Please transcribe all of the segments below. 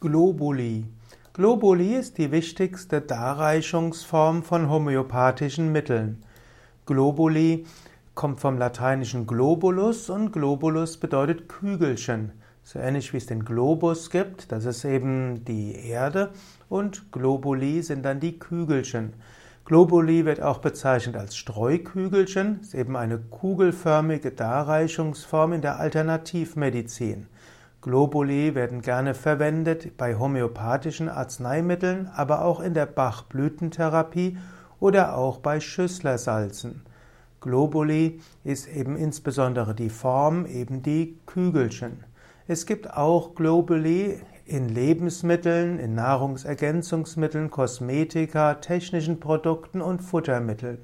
Globuli. Globuli ist die wichtigste Darreichungsform von homöopathischen Mitteln. Globuli kommt vom lateinischen globulus und globulus bedeutet Kügelchen. So ähnlich wie es den Globus gibt, das ist eben die Erde und Globuli sind dann die Kügelchen. Globuli wird auch bezeichnet als Streukügelchen, ist eben eine kugelförmige Darreichungsform in der Alternativmedizin. Globuli werden gerne verwendet bei homöopathischen Arzneimitteln, aber auch in der Bachblütentherapie oder auch bei Schüsslersalzen. Globuli ist eben insbesondere die Form, eben die Kügelchen. Es gibt auch Globuli in Lebensmitteln, in Nahrungsergänzungsmitteln, Kosmetika, technischen Produkten und Futtermitteln.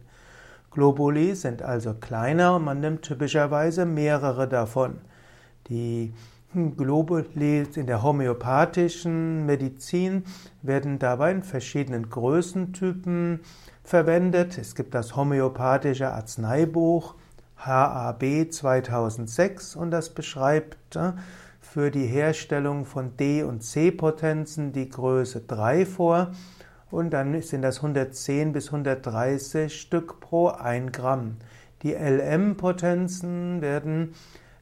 Globuli sind also kleiner und man nimmt typischerweise mehrere davon. Die Globuli in der homöopathischen Medizin werden dabei in verschiedenen Größentypen verwendet. Es gibt das homöopathische Arzneibuch HAB 2006 und das beschreibt äh, für die Herstellung von D- und C-Potenzen die Größe 3 vor und dann sind das 110 bis 130 Stück pro 1 Gramm. Die LM-Potenzen werden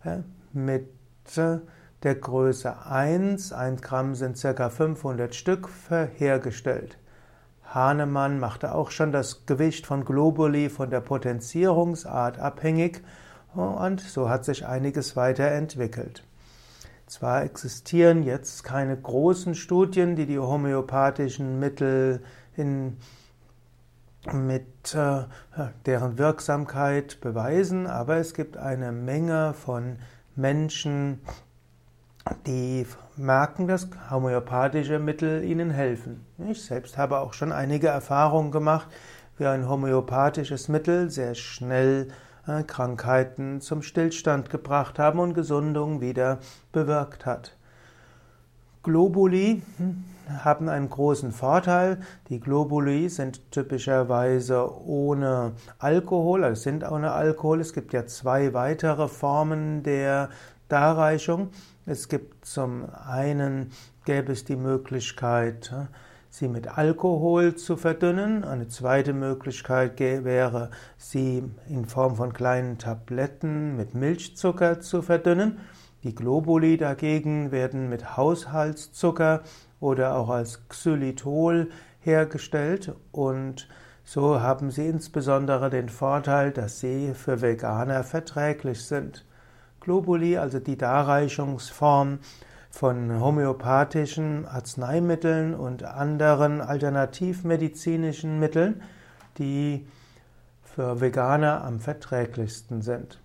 äh, mit äh, der Größe 1, 1 Gramm sind ca. 500 Stück, hergestellt. Hahnemann machte auch schon das Gewicht von Globuli von der Potenzierungsart abhängig und so hat sich einiges weiterentwickelt. Zwar existieren jetzt keine großen Studien, die die homöopathischen Mittel in, mit äh, deren Wirksamkeit beweisen, aber es gibt eine Menge von Menschen, die merken, dass homöopathische Mittel ihnen helfen. Ich selbst habe auch schon einige Erfahrungen gemacht, wie ein homöopathisches Mittel sehr schnell äh, Krankheiten zum Stillstand gebracht haben und Gesundung wieder bewirkt hat. Globuli hm, haben einen großen Vorteil. Die Globuli sind typischerweise ohne Alkohol, also sind ohne Alkohol. Es gibt ja zwei weitere Formen der Darreichung. Es gibt zum einen, gäbe es die Möglichkeit, sie mit Alkohol zu verdünnen. Eine zweite Möglichkeit wäre, sie in Form von kleinen Tabletten mit Milchzucker zu verdünnen. Die Globuli dagegen werden mit Haushaltszucker oder auch als Xylitol hergestellt und so haben sie insbesondere den Vorteil, dass sie für Veganer verträglich sind. Globuli, also die Darreichungsform von homöopathischen Arzneimitteln und anderen alternativmedizinischen Mitteln, die für Veganer am verträglichsten sind.